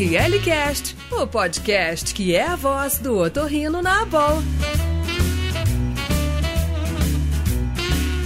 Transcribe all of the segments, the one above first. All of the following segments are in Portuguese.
RLCast, o podcast que é a voz do otorrino na Abol.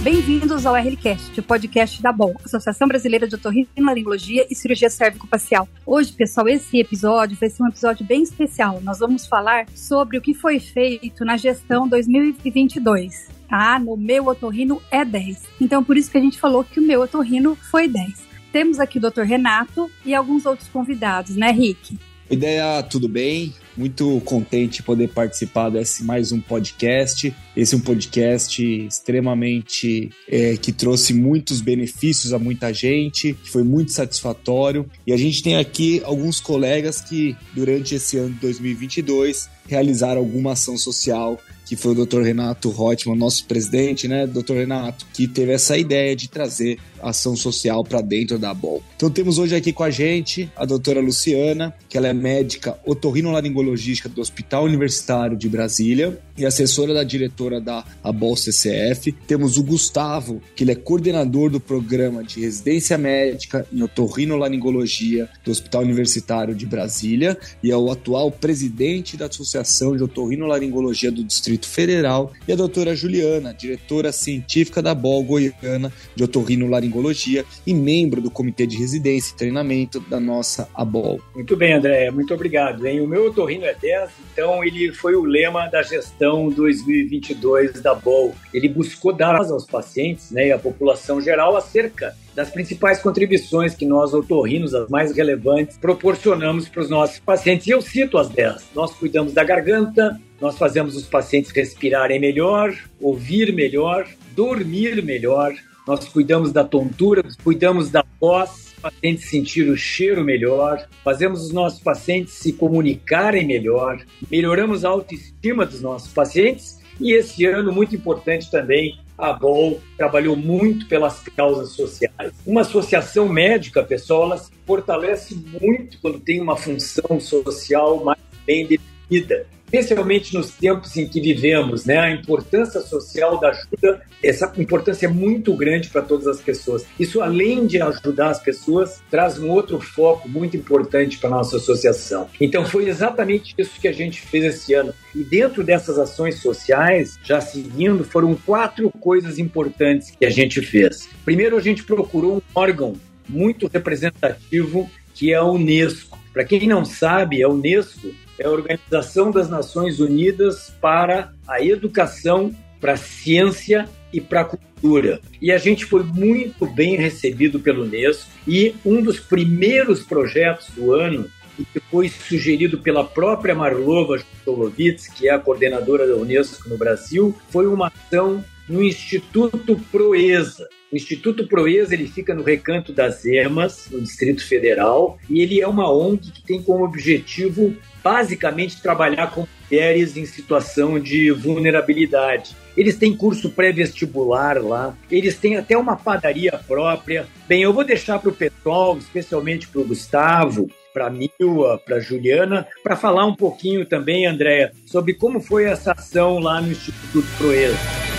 Bem-vindos ao RLCast, o podcast da BOL, Associação Brasileira de Otorrinolaringologia e Cirurgia Cérvico-Facial. Hoje, pessoal, esse episódio vai ser um episódio bem especial. Nós vamos falar sobre o que foi feito na gestão 2022. Tá? No meu otorrino é 10. Então, por isso que a gente falou que o meu otorrino foi 10. Temos aqui o Dr. Renato e alguns outros convidados, né, Rick? Ideia, tudo bem? Muito contente de poder participar desse mais um podcast. Esse é um podcast extremamente é, que trouxe muitos benefícios a muita gente, que foi muito satisfatório. E a gente tem aqui alguns colegas que, durante esse ano de 2022, realizaram alguma ação social que foi o Dr. Renato Reutemann, nosso presidente, né, Dr. Renato, que teve essa ideia de trazer ação social para dentro da BOL. Então temos hoje aqui com a gente a doutora Luciana, que ela é médica otorrinolaringologista do Hospital Universitário de Brasília e assessora da diretora da ABOL CCF. Temos o Gustavo, que ele é coordenador do programa de residência médica em otorrinolaringologia do Hospital Universitário de Brasília e é o atual presidente da Associação de Otorrinolaringologia do Distrito Federal e a doutora Juliana, diretora científica da BOL Goiana de Otorrinolaringologia e membro do Comitê de Residência e Treinamento da nossa ABOL. Muito bem, André, muito obrigado. Hein? O meu otorrino é 10, então ele foi o lema da gestão 2022 da BOL. Ele buscou dar aos pacientes né, e à população geral acerca das principais contribuições que nós, otorrinos, as mais relevantes, proporcionamos para os nossos pacientes. E eu cito as 10. Nós cuidamos da garganta, nós fazemos os pacientes respirarem melhor, ouvir melhor, dormir melhor, nós cuidamos da tontura, cuidamos da voz, pacientes sentir o cheiro melhor, fazemos os nossos pacientes se comunicarem melhor, melhoramos a autoestima dos nossos pacientes. E esse ano, muito importante também, a BOL trabalhou muito pelas causas sociais. Uma associação médica, pessoal, ela se fortalece muito quando tem uma função social mais bem definida especialmente nos tempos em que vivemos, né? A importância social da ajuda, essa importância é muito grande para todas as pessoas. Isso, além de ajudar as pessoas, traz um outro foco muito importante para a nossa associação. Então, foi exatamente isso que a gente fez esse ano. E dentro dessas ações sociais, já seguindo, foram quatro coisas importantes que a gente fez. Primeiro, a gente procurou um órgão muito representativo que é a Unesco. Para quem não sabe, a Unesco é a Organização das Nações Unidas para a Educação, para a Ciência e para a Cultura. E a gente foi muito bem recebido pelo Unesco e um dos primeiros projetos do ano e que foi sugerido pela própria Marlova Jolovitz, que é a coordenadora da Unesco no Brasil, foi uma ação no Instituto Proeza. O Instituto Proeza ele fica no Recanto das Ermas, no Distrito Federal, e ele é uma ONG que tem como objetivo basicamente trabalhar com mulheres em situação de vulnerabilidade. Eles têm curso pré-vestibular lá, eles têm até uma padaria própria. Bem, eu vou deixar para o pessoal, especialmente para o Gustavo, para a Mila, para a Juliana, para falar um pouquinho também, Andréa, sobre como foi essa ação lá no Instituto Proeza.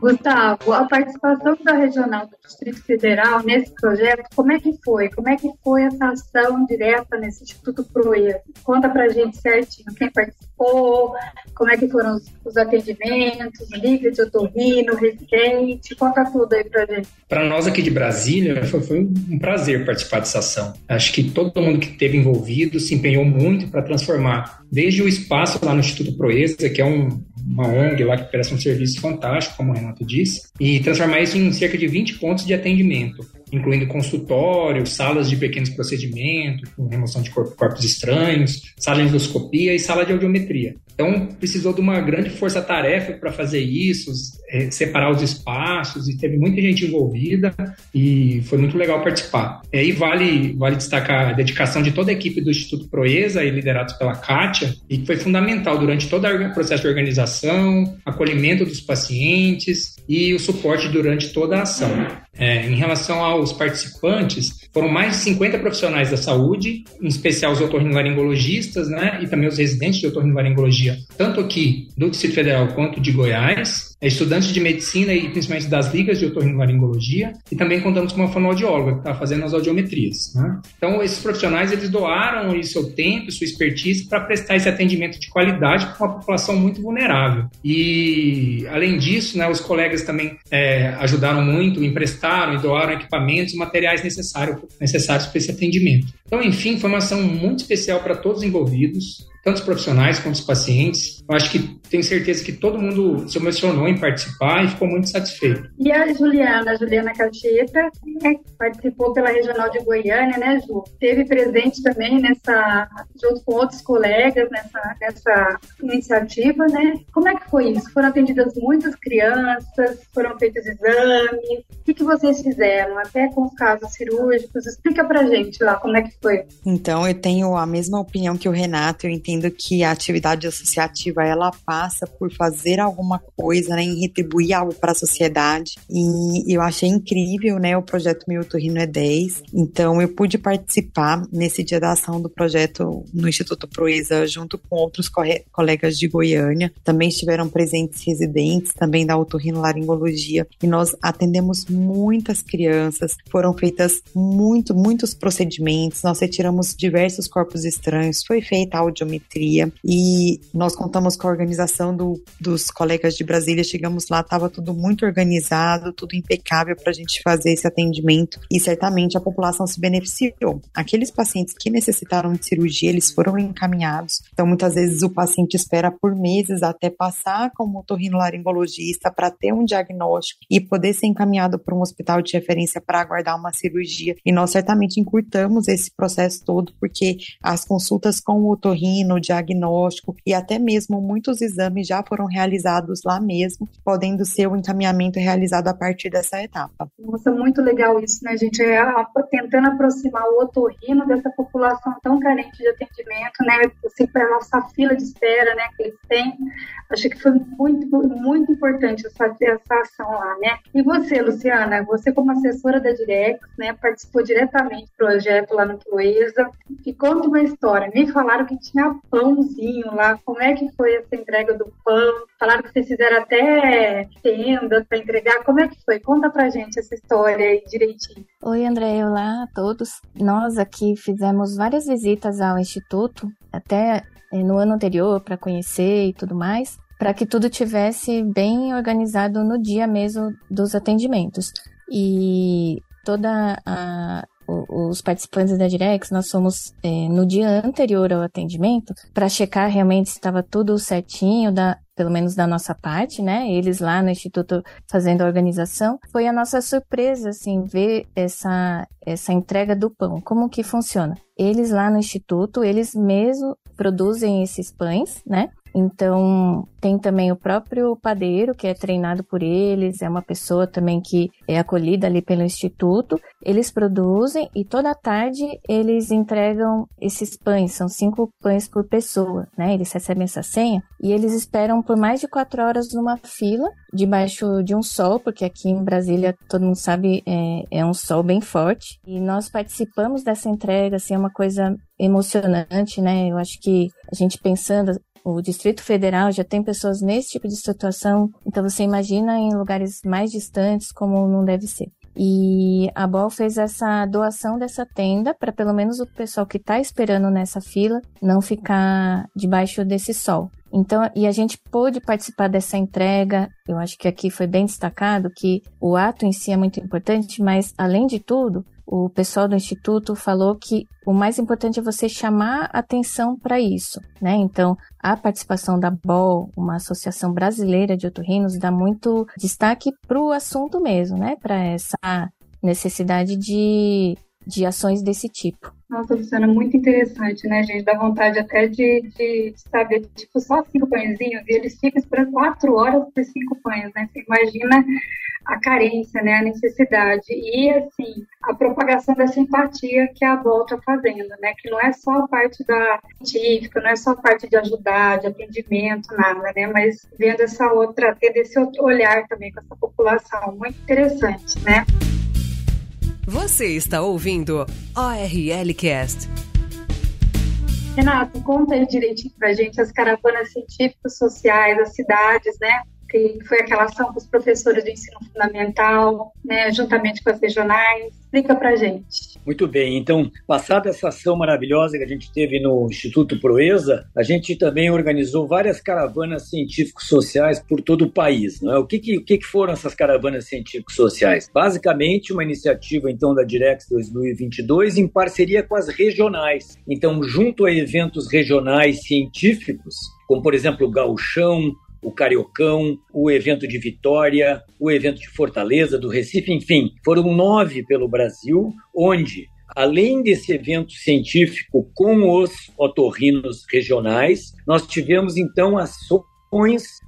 Gustavo, a participação da Regional do Distrito Federal nesse projeto, como é que foi? Como é que foi essa ação direta nesse Instituto Proeza? Conta pra gente certinho quem participou, como é que foram os, os atendimentos, livre de otorrino, residente, conta tudo aí pra gente. Para nós aqui de Brasília, foi, foi um prazer participar dessa ação. Acho que todo mundo que esteve envolvido se empenhou muito para transformar desde o espaço lá no Instituto Proeza, que é um, uma ONG lá que presta um serviço fantástico, como o Renato disse, e transformar isso em cerca de 20 pontos de atendimento, incluindo consultório, salas de pequenos procedimentos, com remoção de corpos estranhos, sala de endoscopia e sala de audiometria. Então, precisou de uma grande força-tarefa para fazer isso, é, separar os espaços, e teve muita gente envolvida, e foi muito legal participar. E aí vale, vale destacar a dedicação de toda a equipe do Instituto Proeza, liderado pela Kátia, e que foi fundamental durante todo o processo de organização, acolhimento dos pacientes e o suporte durante toda a ação. É, em relação aos participantes, foram mais de 50 profissionais da saúde, em especial os otorrinolaringologistas, né, e também os residentes de otorrinolaringologia, tanto aqui do Distrito Federal quanto de Goiás, é, estudantes de medicina e principalmente das ligas de otorrinolaringologia, e também contamos com uma fonoaudióloga que está fazendo as audiometrias. Né? Então, esses profissionais eles doaram o seu tempo, sua expertise para prestar esse atendimento de qualidade para uma população muito vulnerável. E, além disso, né, os colegas também é, ajudaram muito, emprestaram e doaram equipamentos e materiais necessários, necessários para esse atendimento. Então, enfim, foi uma ação muito especial para todos os envolvidos tanto os profissionais quanto os pacientes. Eu acho que tenho certeza que todo mundo se emocionou em participar e ficou muito satisfeito. E a Juliana, a Juliana Cacheta, né, participou pela Regional de Goiânia, né, Ju? Teve presente também nessa, junto com outros colegas nessa, nessa iniciativa, né? Como é que foi isso? Foram atendidas muitas crianças, foram feitos exames. O que, que vocês fizeram? Até com os casos cirúrgicos. Explica pra gente lá como é que foi. Então, eu tenho a mesma opinião que o Renato. Eu entendo entendo que a atividade associativa ela passa por fazer alguma coisa, né, em retribuir algo para a sociedade. E eu achei incrível, né, o projeto Meu Torrino é 10. Então eu pude participar nesse dia da ação do projeto no Instituto Proeza junto com outros colegas de Goiânia. Também estiveram presentes residentes também da otorrinolaringologia e nós atendemos muitas crianças. Foram feitas muito, muitos procedimentos. Nós retiramos diversos corpos estranhos. Foi feita audiometria e nós contamos com a organização do, dos colegas de Brasília. Chegamos lá, estava tudo muito organizado, tudo impecável para a gente fazer esse atendimento e certamente a população se beneficiou. Aqueles pacientes que necessitaram de cirurgia, eles foram encaminhados. Então, muitas vezes o paciente espera por meses até passar como otorrinolaringologista para ter um diagnóstico e poder ser encaminhado para um hospital de referência para aguardar uma cirurgia. E nós certamente encurtamos esse processo todo porque as consultas com o otorrino, no diagnóstico e até mesmo muitos exames já foram realizados lá mesmo, podendo ser o encaminhamento realizado a partir dessa etapa. Nossa, muito legal isso, né, gente? É, tentando aproximar o otorrino dessa população tão carente de atendimento, né? Assim, para a nossa fila de espera, né, que eles têm. Acho que foi muito, muito importante essa, essa ação lá, né? E você, Luciana, você como assessora da Direx, né, participou diretamente do projeto lá no Proeza. E conta uma história. Me falaram que tinha pãozinho lá. Como é que foi essa entrega do pão? Falaram que vocês fizeram até tenda para entregar. Como é que foi? Conta pra gente essa história aí direitinho. Oi, André, olá a todos. Nós aqui fizemos várias visitas ao Instituto, até eh, no ano anterior, para conhecer e tudo mais, para que tudo tivesse bem organizado no dia mesmo dos atendimentos. E toda a os participantes da Direx, nós fomos é, no dia anterior ao atendimento para checar realmente se estava tudo certinho, da, pelo menos da nossa parte, né? Eles lá no Instituto fazendo a organização. Foi a nossa surpresa, assim, ver essa, essa entrega do pão. Como que funciona? Eles lá no Instituto, eles mesmos produzem esses pães, né? Então, tem também o próprio padeiro, que é treinado por eles, é uma pessoa também que é acolhida ali pelo instituto. Eles produzem e toda tarde eles entregam esses pães, são cinco pães por pessoa, né? Eles recebem essa senha e eles esperam por mais de quatro horas numa fila, debaixo de um sol, porque aqui em Brasília, todo mundo sabe, é, é um sol bem forte. E nós participamos dessa entrega, assim, é uma coisa emocionante, né? Eu acho que a gente pensando o Distrito Federal já tem pessoas nesse tipo de situação, então você imagina em lugares mais distantes como não deve ser. E a BOL fez essa doação dessa tenda para pelo menos o pessoal que está esperando nessa fila não ficar debaixo desse sol. Então, e a gente pôde participar dessa entrega. Eu acho que aqui foi bem destacado que o ato em si é muito importante, mas além de tudo, o pessoal do instituto falou que o mais importante é você chamar atenção para isso, né? Então, a participação da BOL, uma associação brasileira de otorrinos, dá muito destaque para o assunto mesmo, né? Para essa necessidade de, de ações desse tipo. Nossa, Luciana, muito interessante, né, gente? Dá vontade até de, de, saber, tipo, só cinco pãezinhos e eles ficam esperando quatro horas por cinco pães, né? Você imagina a carência, né, a necessidade e assim a propagação dessa empatia que a avó está fazendo, né, que não é só a parte da científica, não é só a parte de ajudar, de atendimento, nada, né, mas vendo essa outra, tendo esse outro olhar também com essa população, muito interessante, né. Você está ouvindo ORL Cast. Renato, conta aí direitinho pra gente as caravanas científicos sociais, as cidades, né? Que foi aquela ação com os professores do ensino fundamental, né, juntamente com as regionais. Explica pra gente. Muito bem, então, passada essa ação maravilhosa que a gente teve no Instituto Proeza, a gente também organizou várias caravanas científicos sociais por todo o país. Não é? O que, que, o que foram essas caravanas científicos sociais? Basicamente, uma iniciativa então da Direx 2022 em parceria com as regionais. Então, junto a eventos regionais científicos, como por exemplo o Gauchão, o Cariocão, o evento de Vitória, o evento de Fortaleza, do Recife, enfim, foram nove pelo Brasil, onde, além desse evento científico com os otorrinos regionais, nós tivemos então ações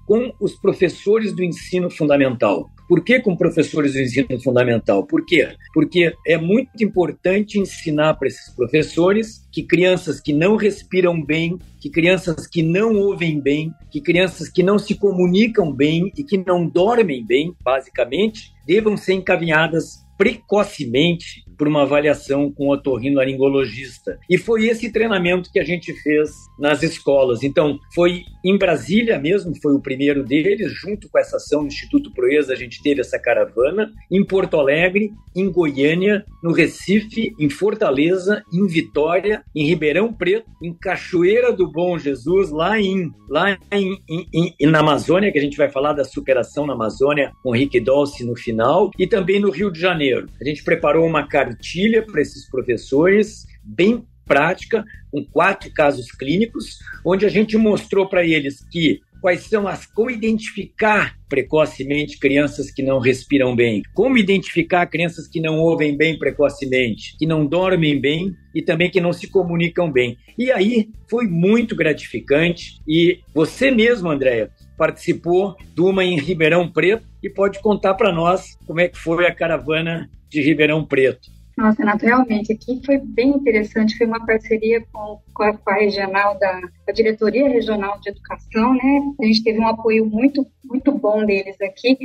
com os professores do ensino fundamental. Por que com professores do ensino fundamental? Por quê? Porque é muito importante ensinar para esses professores que crianças que não respiram bem, que crianças que não ouvem bem, que crianças que não se comunicam bem e que não dormem bem, basicamente, devam ser encaminhadas precocemente por uma avaliação com o otorrinolaringologista. E foi esse treinamento que a gente fez nas escolas. Então, foi em Brasília mesmo, foi o primeiro deles, junto com essa ação do Instituto Proeza, a gente teve essa caravana, em Porto Alegre, em Goiânia, no Recife, em Fortaleza, em Vitória, em Ribeirão Preto, em Cachoeira do Bom Jesus, lá em lá em, em, em, na Amazônia, que a gente vai falar da superação na Amazônia com Rick Dolce no final, e também no Rio de Janeiro. A gente preparou uma cartilha para esses professores, bem prática, com quatro casos clínicos, onde a gente mostrou para eles que quais são as como identificar precocemente crianças que não respiram bem, como identificar crianças que não ouvem bem precocemente, que não dormem bem e também que não se comunicam bem. E aí foi muito gratificante e você mesmo, Andréia, participou de uma em Ribeirão Preto e pode contar para nós como é que foi a caravana de Ribeirão Preto. Nossa, Renato, realmente aqui foi bem interessante, foi uma parceria com, com, a, com a regional da a Diretoria Regional de Educação, né? A gente teve um apoio muito, muito bom deles aqui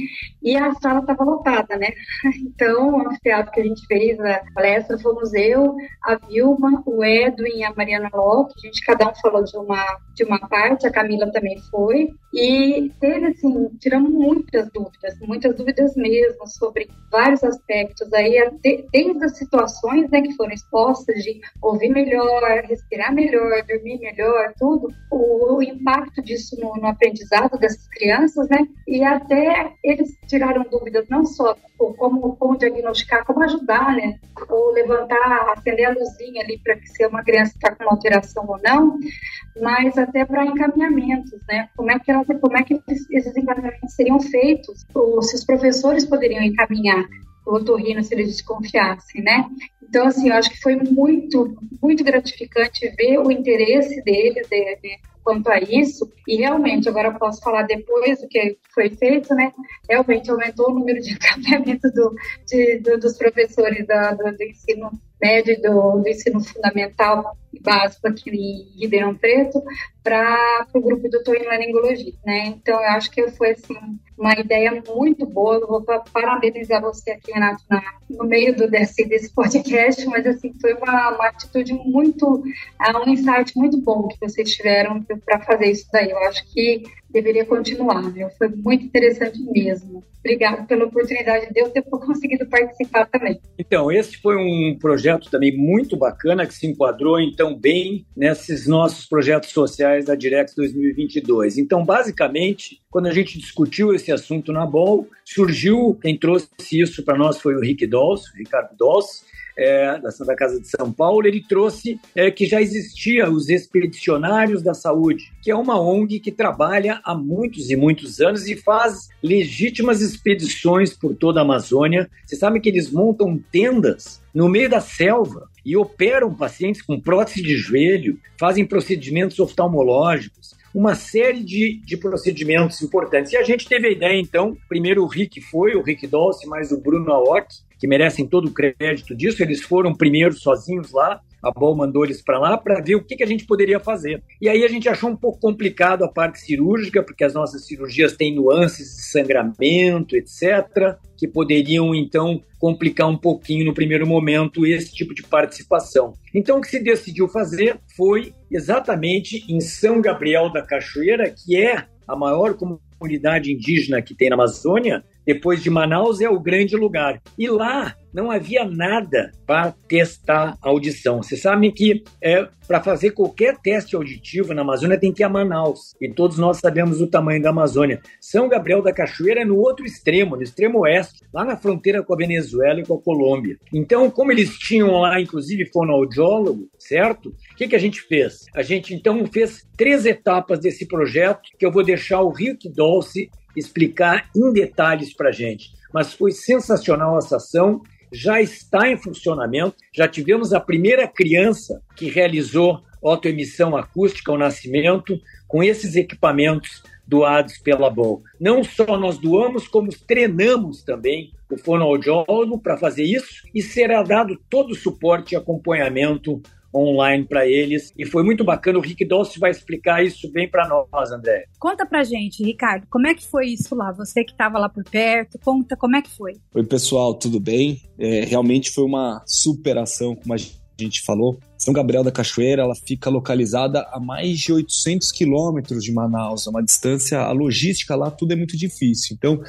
e a sala estava lotada, né? Então, o anfiteatro que a gente fez, a palestra, fomos eu, a Vilma, o Edwin e a Mariana Locke, a gente cada um falou de uma, de uma parte, a Camila também foi, e teve, assim, tiramos muitas dúvidas, muitas dúvidas mesmo sobre vários aspectos aí, desde as situações né, que foram expostas de ouvir melhor, respirar melhor, dormir melhor, tudo, o, o impacto disso no, no, aprendizado dessas crianças, né? E até eles tiraram dúvidas não só como, como diagnosticar, como ajudar, né? Ou levantar, acender a luzinha ali para que se uma criança está com uma alteração ou não, mas até para encaminhamentos, né? Como é que ela, como é que esses encaminhamentos seriam feitos? Ou se os professores poderiam encaminhar otorrino se eles desconfiassem, né? Então, assim, eu acho que foi muito, muito gratificante ver o interesse deles de, de, quanto a isso, e realmente, agora eu posso falar depois do que foi feito, né? Realmente aumentou o número de encaminhamento do, do, dos professores da, do, do ensino médio do, do ensino fundamental e básico aqui em Ribeirão Preto para o grupo do Laringologia, né? Então, eu acho que foi, assim, uma ideia muito boa. Eu vou parabenizar você aqui, Renato, na, no meio do, desse, desse podcast, mas, assim, foi uma, uma atitude muito, uh, um insight muito bom que vocês tiveram para fazer isso daí. Eu acho que deveria continuar, viu? Foi muito interessante mesmo. Obrigada pela oportunidade de eu ter conseguido participar também. Então, esse foi um projeto também muito bacana que se enquadrou então bem nesses nossos projetos sociais da Direx 2022. Então, basicamente, quando a gente discutiu esse assunto na BOL, surgiu, quem trouxe isso para nós foi o Rick Dolce, Ricardo Dolce, é, da Santa Casa de São Paulo, ele trouxe é, que já existia os Expedicionários da Saúde, que é uma ONG que trabalha há muitos e muitos anos e faz legítimas expedições por toda a Amazônia. Você sabe que eles montam tendas no meio da selva e operam pacientes com prótese de joelho, fazem procedimentos oftalmológicos, uma série de, de procedimentos importantes. E a gente teve a ideia, então, primeiro o Rick foi, o Rick Dolce, mais o Bruno Aoki, que merecem todo o crédito disso. Eles foram primeiro sozinhos lá, a BOL mandou eles para lá para ver o que, que a gente poderia fazer. E aí a gente achou um pouco complicado a parte cirúrgica, porque as nossas cirurgias têm nuances de sangramento, etc., que poderiam então complicar um pouquinho no primeiro momento esse tipo de participação. Então o que se decidiu fazer foi exatamente em São Gabriel da Cachoeira, que é a maior comunidade indígena que tem na Amazônia, depois de Manaus é o grande lugar. E lá não havia nada para testar a audição. Vocês sabem que é, para fazer qualquer teste auditivo na Amazônia tem que ir a Manaus. E todos nós sabemos o tamanho da Amazônia. São Gabriel da Cachoeira é no outro extremo, no extremo oeste, lá na fronteira com a Venezuela e com a Colômbia. Então, como eles tinham lá, inclusive, fonoaudiólogo, certo? O que, que a gente fez? A gente então fez três etapas desse projeto que eu vou deixar o Rick Dolce explicar em detalhes para a gente. Mas foi sensacional essa ação, já está em funcionamento. Já tivemos a primeira criança que realizou autoemissão acústica ao nascimento com esses equipamentos doados pela BOL. Não só nós doamos, como treinamos também o fonoaudiólogo para fazer isso e será dado todo o suporte e acompanhamento online para eles. E foi muito bacana. O Rick Dolce vai explicar isso bem para nós, André. Conta pra gente, Ricardo, como é que foi isso lá? Você que estava lá por perto, conta como é que foi. Oi, pessoal, tudo bem? É, realmente foi uma superação, como a gente falou. São Gabriel da Cachoeira, ela fica localizada a mais de 800 quilômetros de Manaus, é uma distância, a logística lá tudo é muito difícil. Então,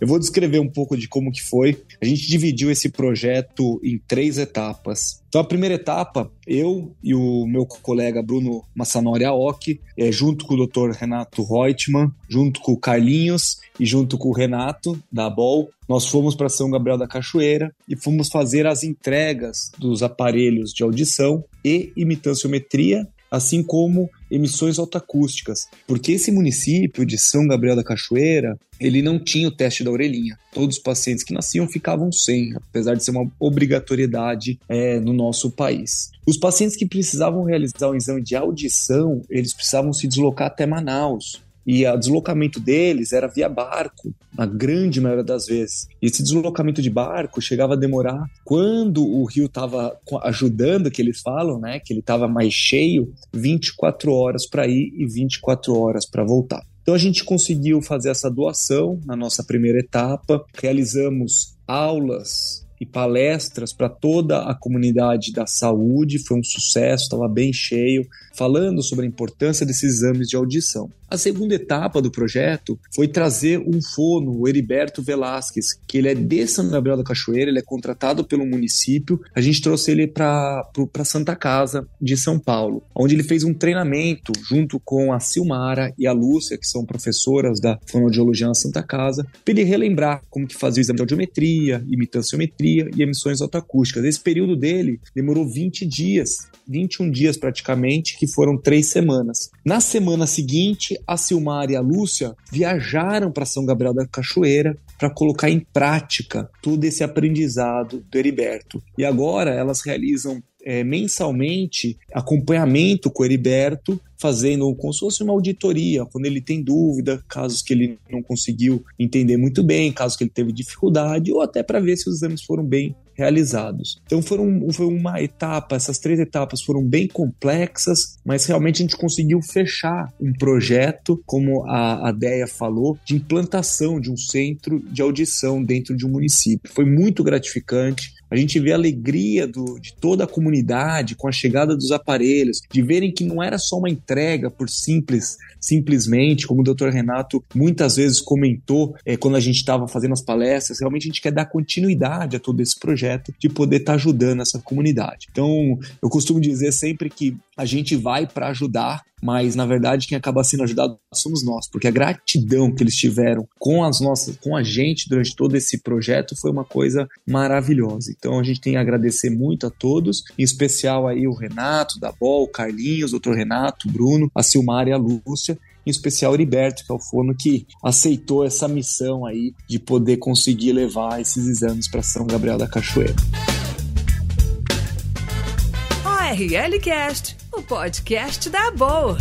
eu vou descrever um pouco de como que foi. A gente dividiu esse projeto em três etapas. Então, a primeira etapa, eu e o meu colega Bruno Massanori Aoki, é, junto com o Dr. Renato Reutemann, junto com o Carlinhos e junto com o Renato, da BOL, nós fomos para São Gabriel da Cachoeira e fomos fazer as entregas dos aparelhos de audição e imitanciometria assim como emissões autoacústicas, porque esse município de São Gabriel da Cachoeira, ele não tinha o teste da orelhinha. Todos os pacientes que nasciam ficavam sem, apesar de ser uma obrigatoriedade é, no nosso país. Os pacientes que precisavam realizar um exame de audição, eles precisavam se deslocar até Manaus, e o deslocamento deles era via barco, na grande maioria das vezes. E esse deslocamento de barco chegava a demorar quando o rio estava ajudando, que eles falam, né, que ele estava mais cheio, 24 horas para ir e 24 horas para voltar. Então a gente conseguiu fazer essa doação na nossa primeira etapa, realizamos aulas e palestras para toda a comunidade da saúde, foi um sucesso, estava bem cheio, falando sobre a importância desses exames de audição. A segunda etapa do projeto foi trazer um fono, o Heriberto Velasquez, que ele é de São Gabriel da Cachoeira, ele é contratado pelo município. A gente trouxe ele para Santa Casa de São Paulo, onde ele fez um treinamento junto com a Silmara e a Lúcia, que são professoras da fonoaudiologia na Santa Casa, para ele relembrar como que fazia o exame de audiometria, imitanciometria e emissões autoacústicas. Esse período dele demorou 20 dias, 21 dias praticamente, que foram três semanas. Na semana seguinte, a Silmar e a Lúcia viajaram para São Gabriel da Cachoeira para colocar em prática todo esse aprendizado do Heriberto. E agora elas realizam é, mensalmente acompanhamento com o Heriberto, fazendo como se fosse uma auditoria, quando ele tem dúvida, casos que ele não conseguiu entender muito bem, casos que ele teve dificuldade, ou até para ver se os exames foram bem realizados. Então foram, foi uma etapa, essas três etapas foram bem complexas, mas realmente a gente conseguiu fechar um projeto, como a, a Deia falou, de implantação de um centro de audição dentro de um município. Foi muito gratificante. A gente vê a alegria do, de toda a comunidade com a chegada dos aparelhos, de verem que não era só uma entrega por simples, simplesmente, como o Dr. Renato muitas vezes comentou é, quando a gente estava fazendo as palestras, realmente a gente quer dar continuidade a todo esse projeto de poder estar tá ajudando essa comunidade. Então, eu costumo dizer sempre que a gente vai para ajudar, mas na verdade quem acaba sendo ajudado somos nós, porque a gratidão que eles tiveram com as nossas, com a gente durante todo esse projeto foi uma coisa maravilhosa. Então a gente tem a agradecer muito a todos, em especial aí o Renato da Bol, o Carlinhos, o Dr. Renato, o Bruno, a Silmar e a Lúcia, em especial o Heriberto, que é o fono que aceitou essa missão aí de poder conseguir levar esses exames para São Gabriel da Cachoeira. ORL Cast o podcast da Boa.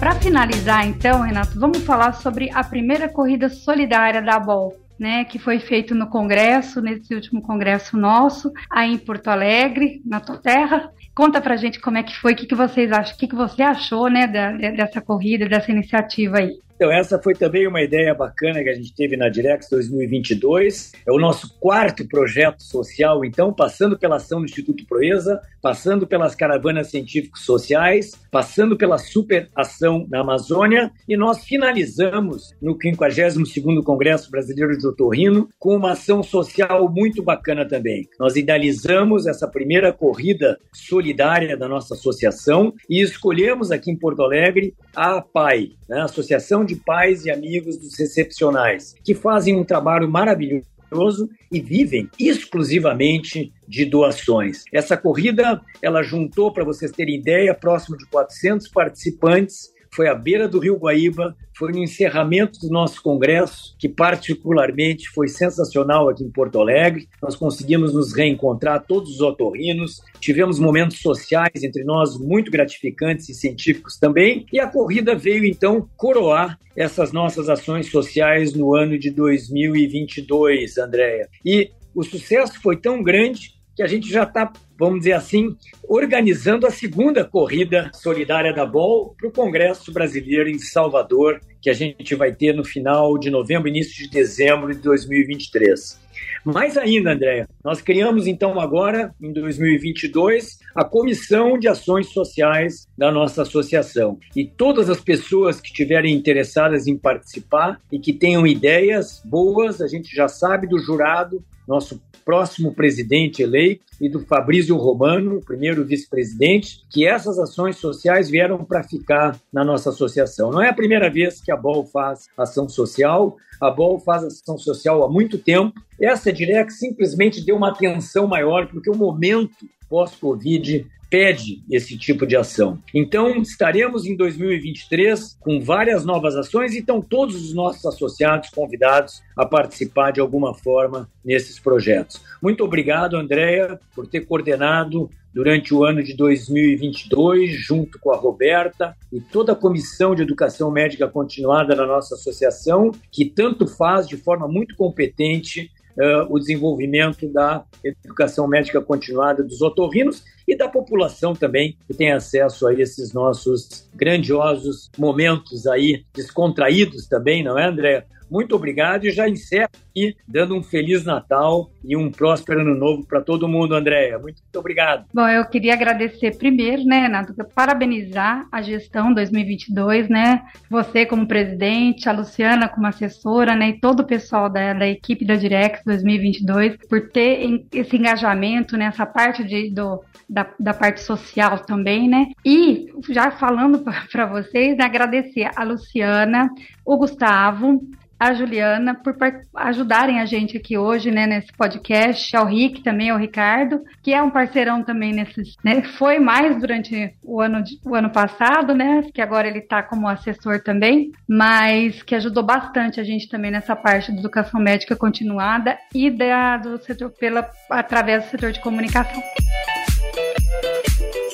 Para finalizar, então, Renato, vamos falar sobre a primeira corrida solidária da BOL. né, que foi feito no Congresso, nesse último Congresso nosso, aí em Porto Alegre, na tua terra. Conta pra gente como é que foi, o que, que vocês acham, o que, que você achou, né, da, dessa corrida, dessa iniciativa aí. Então, essa foi também uma ideia bacana que a gente teve na Direx 2022. É o nosso quarto projeto social, então, passando pela ação do Instituto Proeza, passando pelas caravanas científicos sociais, passando pela super ação na Amazônia, e nós finalizamos no 52º Congresso Brasileiro de Otorrino com uma ação social muito bacana também. Nós idealizamos essa primeira corrida solidária da nossa associação e escolhemos aqui em Porto Alegre a APAI, né, Associação de Pais e Amigos dos Excepcionais, que fazem um trabalho maravilhoso e vivem exclusivamente de doações. Essa corrida, ela juntou, para vocês terem ideia, próximo de 400 participantes foi à beira do Rio Guaíba, foi no encerramento do nosso congresso, que particularmente foi sensacional aqui em Porto Alegre. Nós conseguimos nos reencontrar, todos os otorrinos, tivemos momentos sociais entre nós muito gratificantes e científicos também, e a corrida veio então coroar essas nossas ações sociais no ano de 2022, Andréia. E o sucesso foi tão grande que a gente já está, vamos dizer assim, organizando a segunda corrida solidária da BOL para o Congresso Brasileiro em Salvador, que a gente vai ter no final de novembro, início de dezembro de 2023. Mais ainda, Andréa, nós criamos então agora, em 2022, a Comissão de Ações Sociais da nossa associação. E todas as pessoas que estiverem interessadas em participar e que tenham ideias boas, a gente já sabe do jurado, nosso próximo presidente eleito, e do Fabrício Romano, primeiro vice-presidente, que essas ações sociais vieram para ficar na nossa associação. Não é a primeira vez que a BOL faz ação social, a BOL faz ação social há muito tempo. Essa Direct simplesmente deu uma atenção maior, porque o momento pós-Covid pede esse tipo de ação. Então, estaremos em 2023 com várias novas ações e estão todos os nossos associados convidados a participar de alguma forma nesses projetos. Muito obrigado, Andréia, por ter coordenado durante o ano de 2022, junto com a Roberta e toda a comissão de educação médica continuada da nossa associação, que tanto faz de forma muito competente uh, o desenvolvimento da educação médica continuada dos otorrinos e da população também que tem acesso a esses nossos grandiosos momentos aí descontraídos também, não é, André? Muito obrigado e já encerro aqui dando um Feliz Natal e um próspero Ano Novo para todo mundo, Andréia. Muito, muito obrigado. Bom, eu queria agradecer primeiro, né, Renato, parabenizar a gestão 2022, né? Você como presidente, a Luciana como assessora, né, e todo o pessoal da, da equipe da Direx 2022 por ter esse engajamento nessa parte de, do, da, da parte social também, né? E já falando para vocês, né, agradecer a Luciana, o Gustavo, a Juliana por ajudarem a gente aqui hoje, né, nesse podcast, ao Rick também, ao Ricardo, que é um parceirão também nesses, né, foi mais durante o ano, o ano passado, né, que agora ele está como assessor também, mas que ajudou bastante a gente também nessa parte de educação médica continuada e da, do setor, pela, através do setor de comunicação.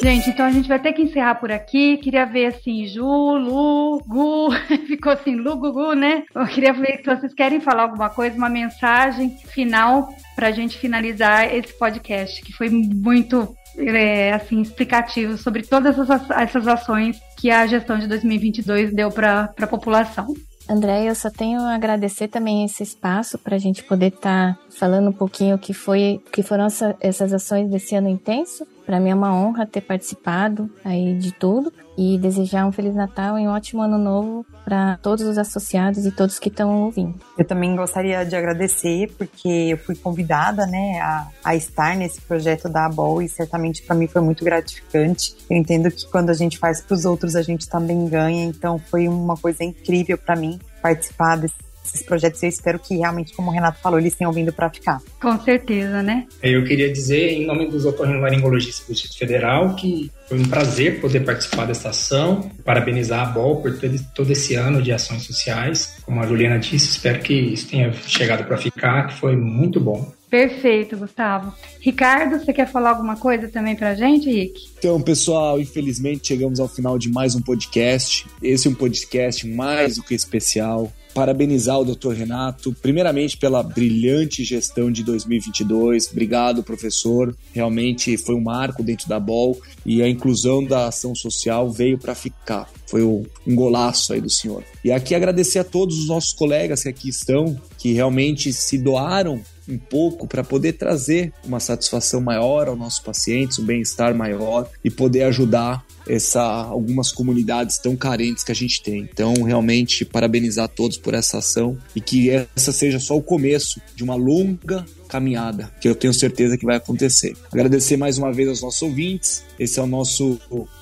Gente, então a gente vai ter que encerrar por aqui. Queria ver assim, Ju, Lu, Gu, ficou assim, Lu, Gugu, né? Eu queria ver se vocês querem falar alguma coisa, uma mensagem final para a gente finalizar esse podcast, que foi muito é, assim explicativo sobre todas essas, essas ações que a gestão de 2022 deu para a população. André, eu só tenho a agradecer também esse espaço para a gente poder estar tá falando um pouquinho o que foi, que foram essa, essas ações desse ano intenso. Para mim é uma honra ter participado aí de tudo e desejar um feliz Natal e um ótimo ano novo para todos os associados e todos que estão ouvindo. Eu também gostaria de agradecer porque eu fui convidada, né, a, a estar nesse projeto da ABOL e certamente para mim foi muito gratificante. Eu entendo que quando a gente faz para os outros a gente também ganha, então foi uma coisa incrível para mim participar desse esses projetos eu espero que realmente, como o Renato falou, eles tenham vindo para ficar. Com certeza, né? Eu queria dizer, em nome dos otorrinolaringologistas do Distrito Federal, que foi um prazer poder participar dessa ação, parabenizar a BOL por todo esse ano de ações sociais. Como a Juliana disse, espero que isso tenha chegado para ficar, que foi muito bom. Perfeito, Gustavo. Ricardo, você quer falar alguma coisa também pra gente, Rick? Então, pessoal, infelizmente chegamos ao final de mais um podcast. Esse é um podcast mais do que especial parabenizar o Dr. Renato, primeiramente pela brilhante gestão de 2022. Obrigado, professor. Realmente foi um marco dentro da BOL e a inclusão da ação social veio para ficar. Foi um golaço aí do senhor. E aqui agradecer a todos os nossos colegas que aqui estão, que realmente se doaram um pouco para poder trazer uma satisfação maior aos nossos pacientes, um bem-estar maior e poder ajudar essa algumas comunidades tão carentes que a gente tem. Então, realmente parabenizar todos por essa ação e que essa seja só o começo de uma longa caminhada, que eu tenho certeza que vai acontecer. Agradecer mais uma vez aos nossos ouvintes. Esse é o nosso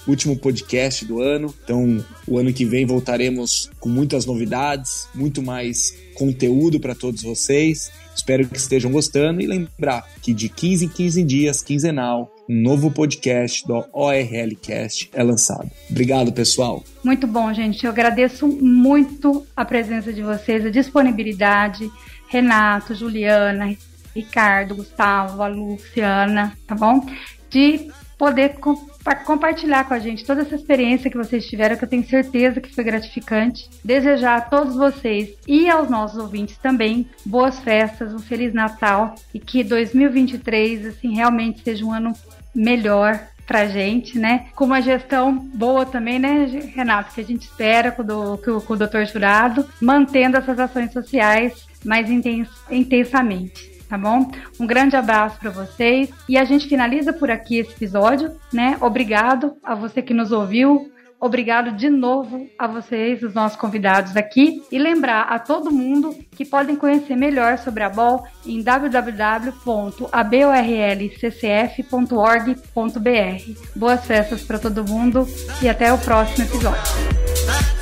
último podcast do ano. Então, o ano que vem voltaremos com muitas novidades, muito mais conteúdo para todos vocês. Espero que estejam gostando e lembrar que de 15 em 15 dias, quinzenal, um novo podcast do ORLcast é lançado. Obrigado, pessoal. Muito bom, gente. Eu agradeço muito a presença de vocês, a disponibilidade. Renato, Juliana, Ricardo, Gustavo, a Luciana, tá bom? De poder compartilhar com a gente toda essa experiência que vocês tiveram, que eu tenho certeza que foi gratificante. Desejar a todos vocês e aos nossos ouvintes também boas festas, um feliz Natal e que 2023 assim realmente seja um ano melhor pra gente, né? Com uma gestão boa também, né, Renato? Que a gente espera com, do, com o doutor Jurado, mantendo essas ações sociais mais intens, intensamente tá bom? Um grande abraço para vocês e a gente finaliza por aqui esse episódio, né? Obrigado a você que nos ouviu. Obrigado de novo a vocês, os nossos convidados aqui, e lembrar a todo mundo que podem conhecer melhor sobre a BOL em www.aborlccf.org.br. Boas festas para todo mundo e até o próximo episódio.